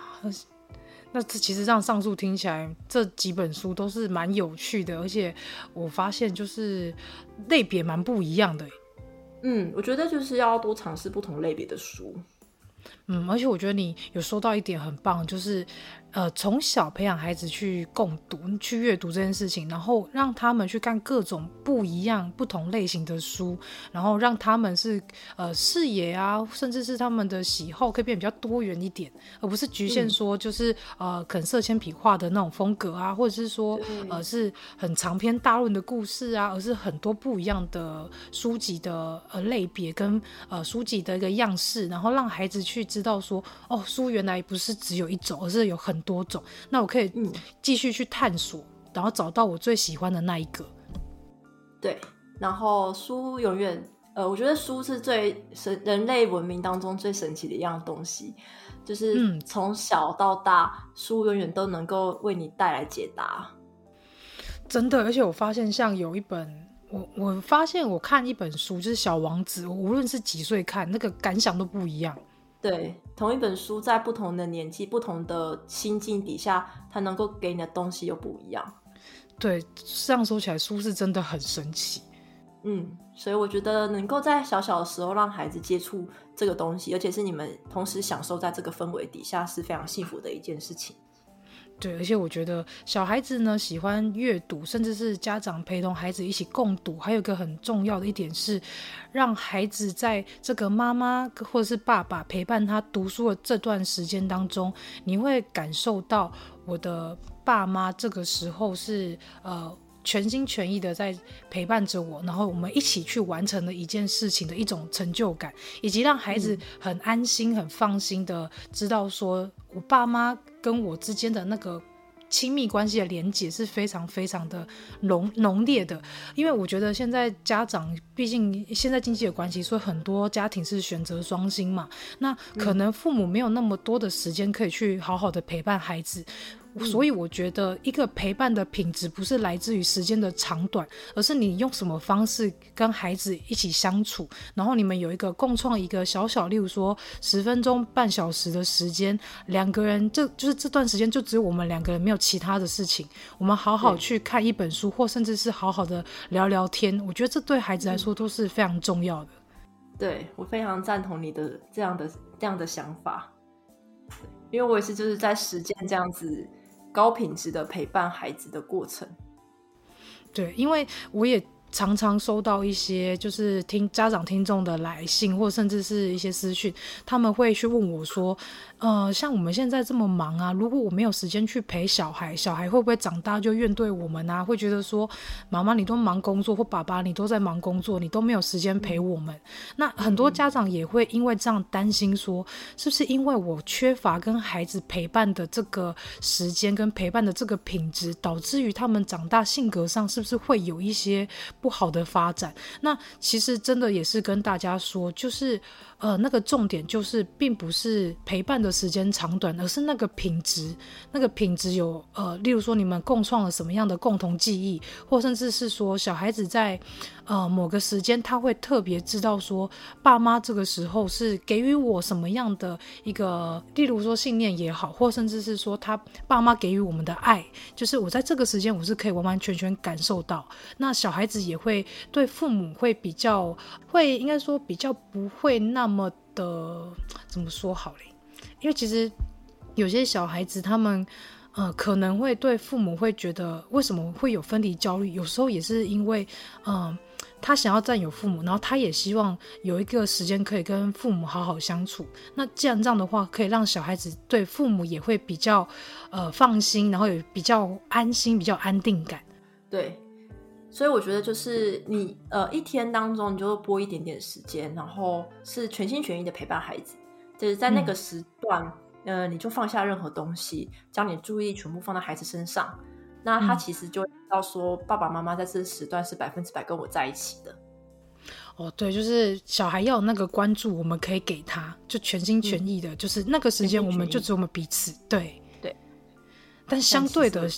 那这其实让上述听起来这几本书都是蛮有趣的，而且我发现就是类别蛮不一样的。嗯，我觉得就是要多尝试不同类别的书。嗯，而且我觉得你有说到一点很棒，就是。呃，从小培养孩子去共读、去阅读这件事情，然后让他们去看各种不一样、不同类型的书，然后让他们是呃视野啊，甚至是他们的喜好可以变得比较多元一点，而不是局限说就是、嗯、呃，肯色铅笔画的那种风格啊，或者是说呃是很长篇大论的故事啊，而是很多不一样的书籍的呃类别跟呃书籍的一个样式，然后让孩子去知道说，哦，书原来不是只有一种，而是有很多种，那我可以继续去探索，嗯，然后找到我最喜欢的那一个。对，然后书永远，呃，我觉得书是最神，人类文明当中最神奇的一样东西，就是从小到大，嗯，书永远都能够为你带来解答。真的，而且我发现，像有一本，我我发现我看一本书，就是《小王子》，我无论是几岁看，那个感想都不一样。对，同一本书在不同的年纪、不同的心境底下，它能够给你的东西又不一样。对，这样说起来，书是真的很神奇。嗯，所以我觉得能够在小小的时候让孩子接触这个东西，而且是你们同时享受在这个氛围底下，是非常幸福的一件事情。对，而且我觉得小孩子呢喜欢阅读，甚至是家长陪同孩子一起共读，还有一个很重要的一点是，让孩子在这个妈妈或者是爸爸陪伴他读书的这段时间当中，你会感受到我的爸妈这个时候是呃。全心全意的在陪伴着我，然后我们一起去完成了一件事情的一种成就感，以及让孩子很安心、很放心的知道说，我爸妈跟我之间的那个亲密关系的连接是非常非常的浓浓烈的。因为我觉得现在家长，毕竟现在经济有关系，所以很多家庭是选择双薪嘛，那可能父母没有那么多的时间可以去好好的陪伴孩子。所以我觉得一个陪伴的品质不是来自于时间的长短，而是你用什么方式跟孩子一起相处，然后你们有一个共创一个小小，例如说十分钟、半小时的时间，两个人这就是这段时间就只有我们两个人，没有其他的事情，我们好好去看一本书，或甚至是好好的聊聊天。我觉得这对孩子来说都是非常重要的。对，我非常赞同你的这样的这样的想法，因为我也是就是在实践这样子。高品质的陪伴孩子的过程，对，因为我也常常收到一些就是听家长听众的来信，或甚至是一些私讯，他们会去问我说。呃，像我们现在这么忙啊，如果我没有时间去陪小孩，小孩会不会长大就怨对我们啊？会觉得说，妈妈你都忙工作，或爸爸你都在忙工作，你都没有时间陪我们。那很多家长也会因为这样担心说，是不是因为我缺乏跟孩子陪伴的这个时间跟陪伴的这个品质，导致于他们长大性格上是不是会有一些不好的发展？那其实真的也是跟大家说，就是。呃，那个重点就是，并不是陪伴的时间长短，而是那个品质。那个品质有呃，例如说你们共创了什么样的共同记忆，或甚至是说小孩子在呃某个时间，他会特别知道说，爸妈这个时候是给予我什么样的一个，例如说信念也好，或甚至是说他爸妈给予我们的爱，就是我在这个时间我是可以完完全全感受到。那小孩子也会对父母会比较，会应该说比较不会那么。的怎么说好嘞？因为其实有些小孩子，他们呃可能会对父母会觉得为什么会有分离焦虑？有时候也是因为嗯、他想要占有父母，然后他也希望有一个时间可以跟父母好好相处。那既然这样的话，可以让小孩子对父母也会比较呃放心，然后也比较安心，比较安定感。对。所以我觉得就是你呃一天当中你就拨一点点时间，然后是全心全意的陪伴孩子，就是在那个时段，嗯、呃你就放下任何东西，将你注意力全部放在孩子身上，那他其实就知道说爸爸妈妈在这时段是百分之百跟我在一起的。哦，对，就是小孩要有那个关注，我们可以给他，就全心全意的，嗯、就是那个时间，我们就只有我们彼此。对对，但相对的，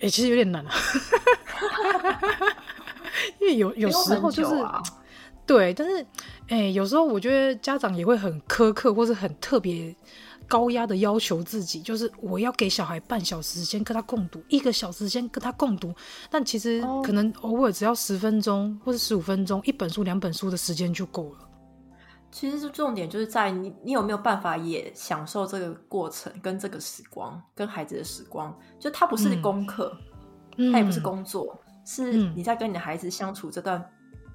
哎，其实有点难啊，因为有有时候就是，啊、对，但是哎，有时候我觉得家长也会很苛刻，或是很特别。高压的要求自己，就是我要给小孩半小时间跟他共读，一个小时间跟他共读。但其实可能偶尔只要十分钟或者十五分钟，一本书、两本书的时间就够了。其实是重点就是在你，你有没有办法也享受这个过程，跟这个时光，跟孩子的时光。就他不是功课，嗯、他也不是工作，嗯、是你在跟你的孩子相处这段。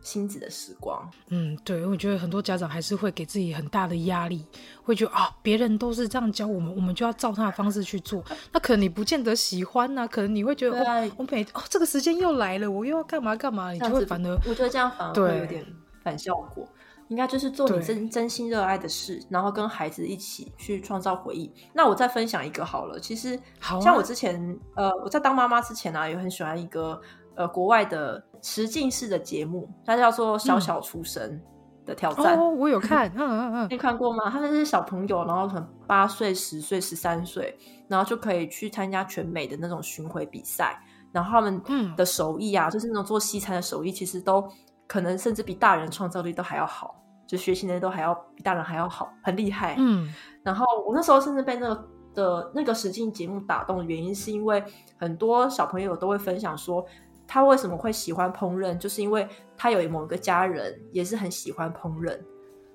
亲子的时光，嗯，对，我觉得很多家长还是会给自己很大的压力，会觉得啊，别人都是这样教我们，我们就要照他的方式去做。那可能你不见得喜欢呐、啊，可能你会觉得，啊、哦，我每哦这个时间又来了，我又要干嘛干嘛，你就会反而，我觉得这样反而会有点反效果。应该就是做你真真心热爱的事，然后跟孩子一起去创造回忆。那我再分享一个好了，其实像我之前，啊、呃，我在当妈妈之前呢、啊，也很喜欢一个。呃，国外的实境式的节目，它叫做《小小厨神的挑战》。哦，我有 看，嗯嗯嗯，你看过吗？他们是小朋友，然后可能八岁、十岁、十三岁，然后就可以去参加全美的那种巡回比赛。然后他们的手艺啊，就是那种做西餐的手艺，其实都可能甚至比大人创造力都还要好，就学习能力都还要比大人还要好，很厉害。嗯，然后我那时候甚至被那个的那个实境节目打动的原因，是因为很多小朋友都会分享说。他为什么会喜欢烹饪？就是因为他有某一个家人也是很喜欢烹饪，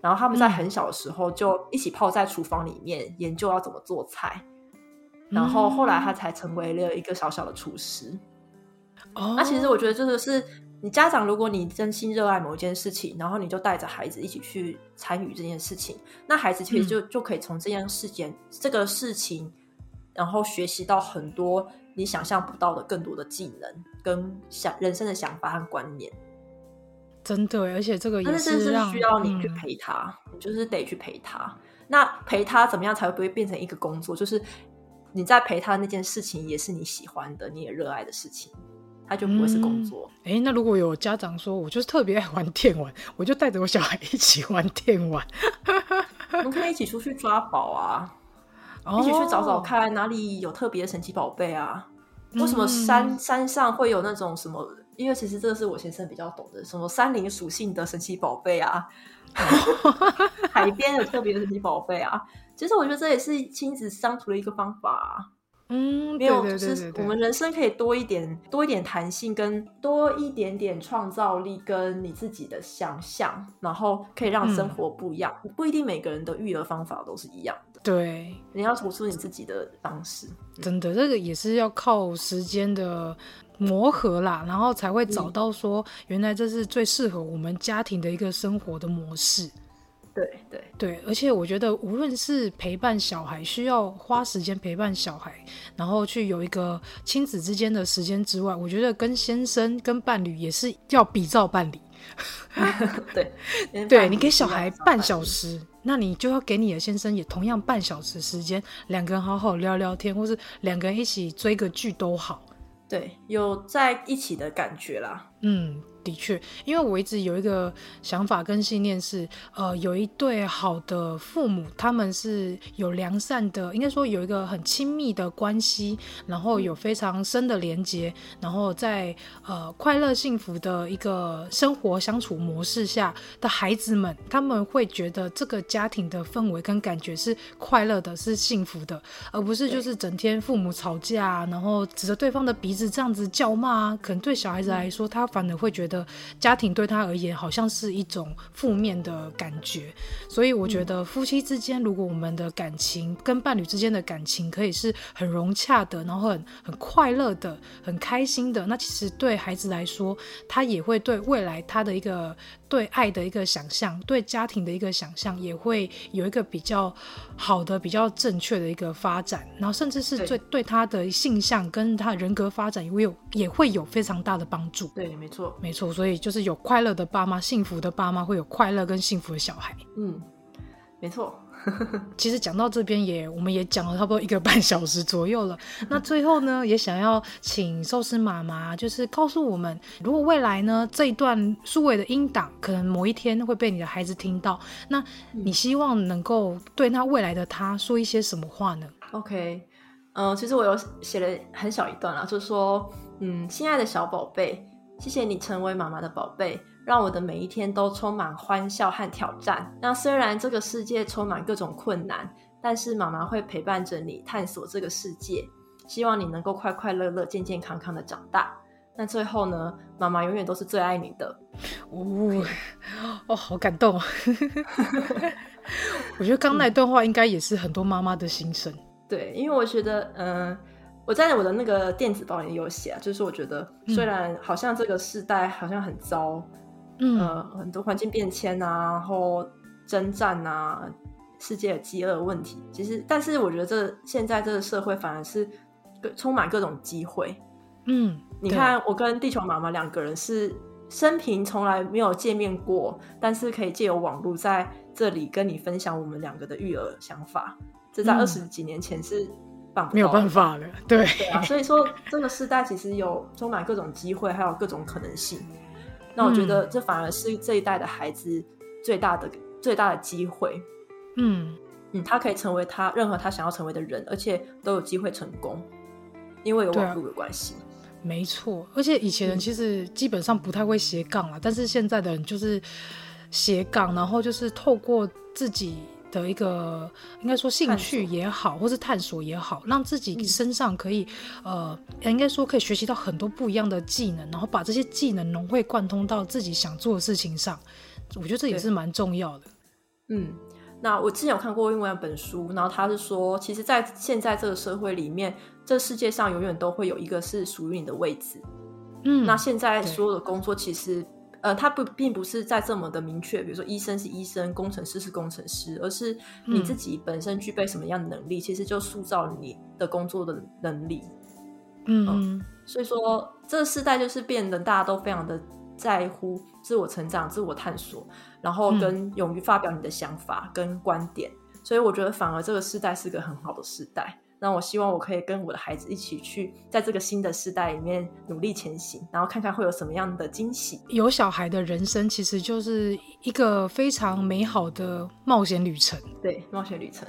然后他们在很小的时候就一起泡在厨房里面研究要怎么做菜，然后后来他才成为了一个小小的厨师。哦，那其实我觉得这个是你家长，如果你真心热爱某一件事情，然后你就带着孩子一起去参与这件事情，那孩子其实就就可以从这件事件这个事情，然后学习到很多。你想象不到的更多的技能跟想人生的想法和观念，真的，而且这个也是需要你去陪他，嗯、你就是得去陪他。那陪他怎么样才会不会变成一个工作？就是你在陪他那件事情也是你喜欢的，你也热爱的事情，他就不会是工作。哎、嗯，那如果有家长说我就是特别爱玩电玩，我就带着我小孩一起玩电玩，我们可以一起出去抓宝啊。一起去找找看哪里有特别的神奇宝贝啊？为什么山、嗯、山上会有那种什么？因为其实这个是我先生比较懂的，什么山林属性的神奇宝贝啊，海边有特别的神奇宝贝啊。其实我觉得这也是亲子相处的一个方法啊。嗯，没有，就是我们人生可以多一点，多一点弹性，跟多一点点创造力，跟你自己的想象，然后可以让生活不一样。嗯、不一定每个人的育儿方法都是一样的。对，你要做出你自己的方式。真的，这个也是要靠时间的磨合啦，然后才会找到说，原来这是最适合我们家庭的一个生活的模式。对对对，而且我觉得，无论是陪伴小孩，需要花时间陪伴小孩，然后去有一个亲子之间的时间之外，我觉得跟先生、跟伴侣也是要比照办理。对 对，你给小孩半小时，那你就要给你的先生也同样半小时时间，两个人好好聊聊天，或是两个人一起追个剧都好。对，有在一起的感觉啦。嗯。的确，因为我一直有一个想法跟信念是，呃，有一对好的父母，他们是有良善的，应该说有一个很亲密的关系，然后有非常深的连接，然后在呃快乐幸福的一个生活相处模式下的孩子们，他们会觉得这个家庭的氛围跟感觉是快乐的，是幸福的，而不是就是整天父母吵架，然后指着对方的鼻子这样子叫骂，可能对小孩子来说，他反而会觉得。家庭对他而言好像是一种负面的感觉，所以我觉得夫妻之间，如果我们的感情跟伴侣之间的感情可以是很融洽的，然后很很快乐的、很开心的，那其实对孩子来说，他也会对未来他的一个。对爱的一个想象，对家庭的一个想象，也会有一个比较好的、比较正确的一个发展，然后甚至是对对他的性向跟他人格发展也会有也会有非常大的帮助。对，没错，没错。所以就是有快乐的爸妈，幸福的爸妈会有快乐跟幸福的小孩。嗯，没错。其实讲到这边也，我们也讲了差不多一个半小时左右了。那最后呢，也想要请寿司妈妈，就是告诉我们，如果未来呢这一段数位的音档，可能某一天会被你的孩子听到，那你希望能够对那未来的他说一些什么话呢？OK，嗯、呃，其实我有写了很小一段啊，就是说，嗯，亲爱的小宝贝，谢谢你成为妈妈的宝贝。让我的每一天都充满欢笑和挑战。那虽然这个世界充满各种困难，但是妈妈会陪伴着你探索这个世界。希望你能够快快乐乐、健健康康的长大。那最后呢，妈妈永远都是最爱你的。哦，哦，好感动。我觉得刚那段话应该也是很多妈妈的心声。对，因为我觉得，嗯、呃。我在我的那个电子报也有写啊，就是我觉得虽然好像这个时代好像很糟，嗯，呃，很多环境变迁啊，然后征战啊，世界的饥饿问题，其实，但是我觉得这现在这个社会反而是充满各种机会。嗯，你看我跟地球妈妈两个人是生平从来没有见面过，但是可以借由网络在这里跟你分享我们两个的育儿想法，这在二十几年前是。没有办法了，对对啊，所以说这个时代其实有充满各种机会，还有各种可能性。那我觉得这反而是这一代的孩子最大的最大的机会。嗯嗯，他可以成为他任何他想要成为的人，而且都有机会成功，因为有网络的关系。没错，而且以前人其实基本上不太会斜杠了，但是现在的人就是斜杠，然后就是透过自己。的一个应该说兴趣也好，或是探索也好，让自己身上可以，呃，应该说可以学习到很多不一样的技能，然后把这些技能融会贯通到自己想做的事情上。我觉得这也是蛮重要的。嗯，那我之前有看过另外一本书，然后他是说，其实，在现在这个社会里面，这世界上永远都会有一个是属于你的位置。嗯，那现在所有的工作其实。呃，他不并不是在这么的明确，比如说医生是医生，工程师是工程师，而是你自己本身具备什么样的能力，嗯、其实就塑造了你的工作的能力。嗯，嗯，所以说这个时代就是变得大家都非常的在乎自我成长、自我探索，然后跟勇于发表你的想法跟观点。嗯、所以我觉得反而这个时代是个很好的时代。那我希望我可以跟我的孩子一起去，在这个新的时代里面努力前行，然后看看会有什么样的惊喜。有小孩的人生其实就是一个非常美好的冒险旅程。对，冒险旅程。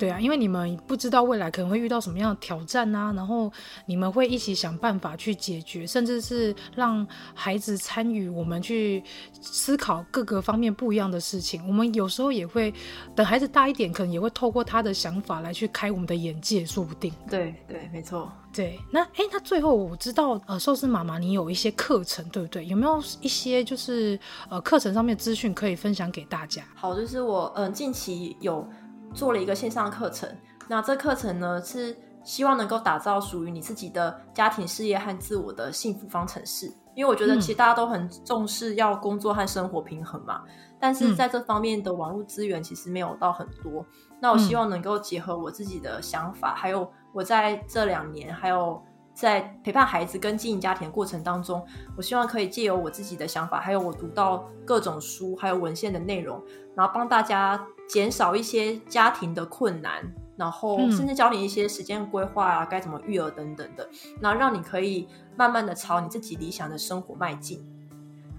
对啊，因为你们不知道未来可能会遇到什么样的挑战啊，然后你们会一起想办法去解决，甚至是让孩子参与我们去思考各个方面不一样的事情。我们有时候也会等孩子大一点，可能也会透过他的想法来去开我们的眼界，说不定。对对，没错。对，那哎，那最后我知道，呃，寿司妈妈你有一些课程，对不对？有没有一些就是呃课程上面的资讯可以分享给大家？好，就是我嗯、呃、近期有。做了一个线上课程，那这课程呢是希望能够打造属于你自己的家庭、事业和自我的幸福方程式。因为我觉得其实大家都很重视要工作和生活平衡嘛，但是在这方面的网络资源其实没有到很多。那我希望能够结合我自己的想法，还有我在这两年还有在陪伴孩子跟经营家庭的过程当中，我希望可以借由我自己的想法，还有我读到各种书还有文献的内容，然后帮大家。减少一些家庭的困难，然后甚至教你一些时间规划啊，该怎么育儿等等的，然后让你可以慢慢的朝你自己理想的生活迈进。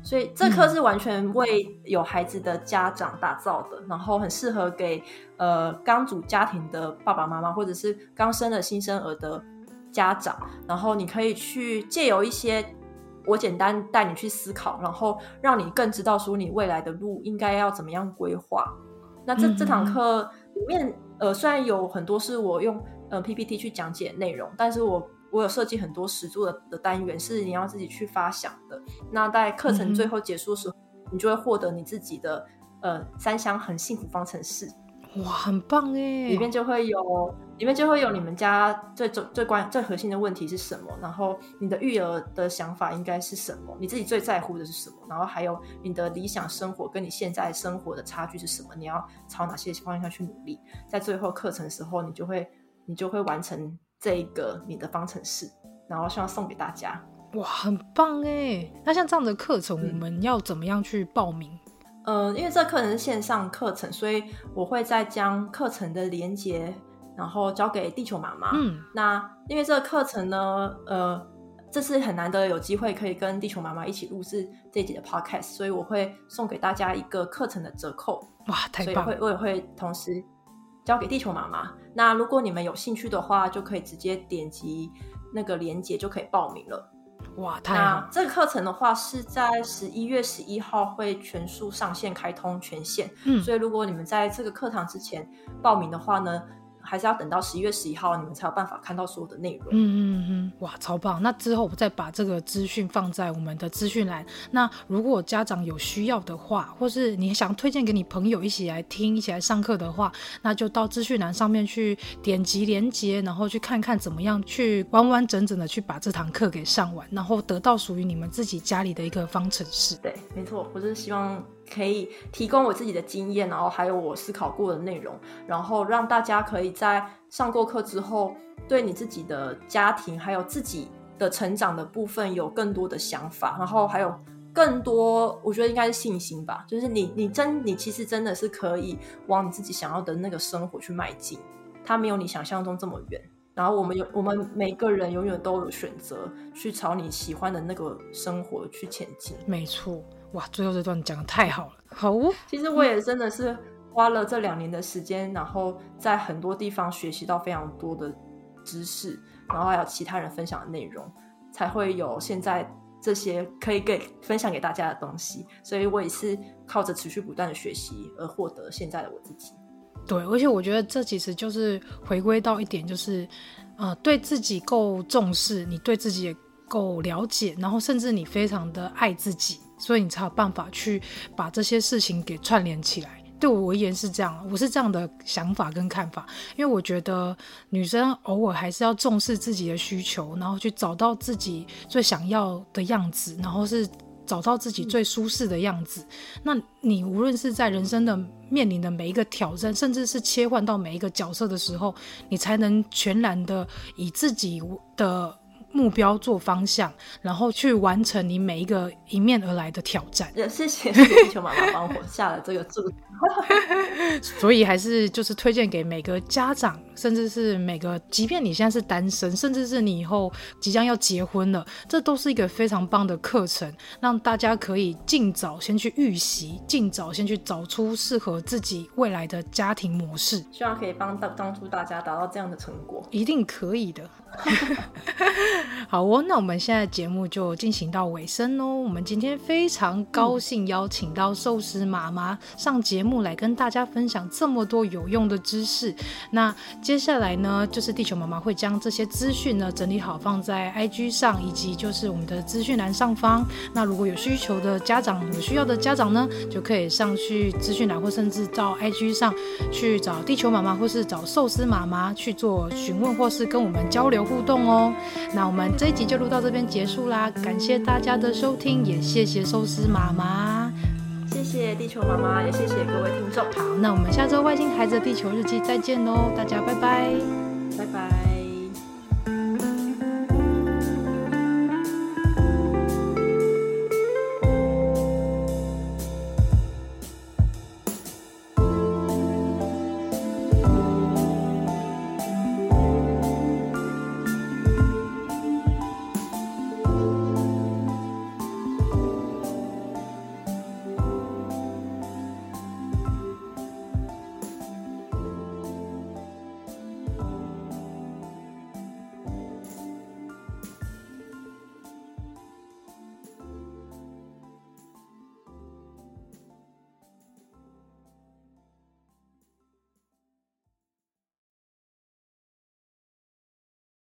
所以这课是完全为有孩子的家长打造的，然后很适合给呃刚组家庭的爸爸妈妈，或者是刚生了新生儿的家长。然后你可以去借由一些我简单带你去思考，然后让你更知道说你未来的路应该要怎么样规划。那这这堂课里面，呃，虽然有很多是我用呃 PPT 去讲解内容，但是我我有设计很多实作的的单元，是你要自己去发想的。那在课程最后结束的时候，嗯、你就会获得你自己的呃三箱很幸福方程式。哇，很棒哎！里面就会有，里面就会有你们家最最最关最核心的问题是什么，然后你的育儿的想法应该是什么，你自己最在乎的是什么，然后还有你的理想生活跟你现在生活的差距是什么，你要朝哪些方向去努力，在最后课程的时候，你就会你就会完成这一个你的方程式，然后希望送给大家。哇，很棒哎！那像这样的课程，我们要怎么样去报名？呃，因为这课程是线上课程，所以我会再将课程的连结，然后交给地球妈妈。嗯，那因为这个课程呢，呃，这次很难得有机会可以跟地球妈妈一起录制这一集的 podcast，所以我会送给大家一个课程的折扣。哇，太棒了！所以会我也会同时交给地球妈妈。那如果你们有兴趣的话，就可以直接点击那个连接就可以报名了。哇，太好！那这个课程的话是在十一月十一号会全数上线开通权限，嗯，所以如果你们在这个课堂之前报名的话呢，还是要等到十一月十一号，你们才有办法看到所有的内容。嗯嗯嗯，哇，超棒！那之后我再把这个资讯放在我们的资讯栏。那如果家长有需要的话，或是你想推荐给你朋友一起来听、一起来上课的话，那就到资讯栏上面去点击连接，然后去看看怎么样去完完整整的去把这堂课给上完，然后得到属于你们自己家里的一个方程式。对，没错，我是希望。可以提供我自己的经验，然后还有我思考过的内容，然后让大家可以在上过课之后，对你自己的家庭还有自己的成长的部分有更多的想法，然后还有更多，我觉得应该是信心吧。就是你，你真，你其实真的是可以往你自己想要的那个生活去迈进，它没有你想象中这么远。然后我们有，我们每个人永远都有选择去朝你喜欢的那个生活去前进。没错。哇，最后这段讲的太好了，好哦。其实我也真的是花了这两年的时间，然后在很多地方学习到非常多的知识，然后还有其他人分享的内容，才会有现在这些可以给分享给大家的东西。所以我也是靠着持续不断的学习而获得现在的我自己。对，而且我觉得这其实就是回归到一点，就是呃，对自己够重视，你对自己也够了解，然后甚至你非常的爱自己。所以你才有办法去把这些事情给串联起来。对我而言是这样，我是这样的想法跟看法。因为我觉得女生偶尔还是要重视自己的需求，然后去找到自己最想要的样子，然后是找到自己最舒适的样子。那你无论是在人生的面临的每一个挑战，甚至是切换到每一个角色的时候，你才能全然的以自己的。目标做方向，然后去完成你每一个迎面而来的挑战。也 谢谢地球妈妈帮我下了这个注。所以还是就是推荐给每个家长，甚至是每个，即便你现在是单身，甚至是你以后即将要结婚了，这都是一个非常棒的课程，让大家可以尽早先去预习，尽早先去找出适合自己未来的家庭模式。希望可以帮到帮助大家达到这样的成果，一定可以的。好哦，那我们现在节目就进行到尾声喽。我们今天非常高兴邀请到寿司妈妈上节目来跟大家分享这么多有用的知识。那接下来呢，就是地球妈妈会将这些资讯呢整理好放在 IG 上，以及就是我们的资讯栏上方。那如果有需求的家长，有需要的家长呢，就可以上去资讯栏，或甚至到 IG 上去找地球妈妈，或是找寿司妈妈去做询问，或是跟我们交流互动哦。那我们这一集就录到这边结束啦，感谢大家的收听，也谢谢寿司妈妈，谢谢地球妈妈，也谢谢各位听众。好，那我们下周《外星孩子的地球日记》再见喽，大家拜拜，拜拜。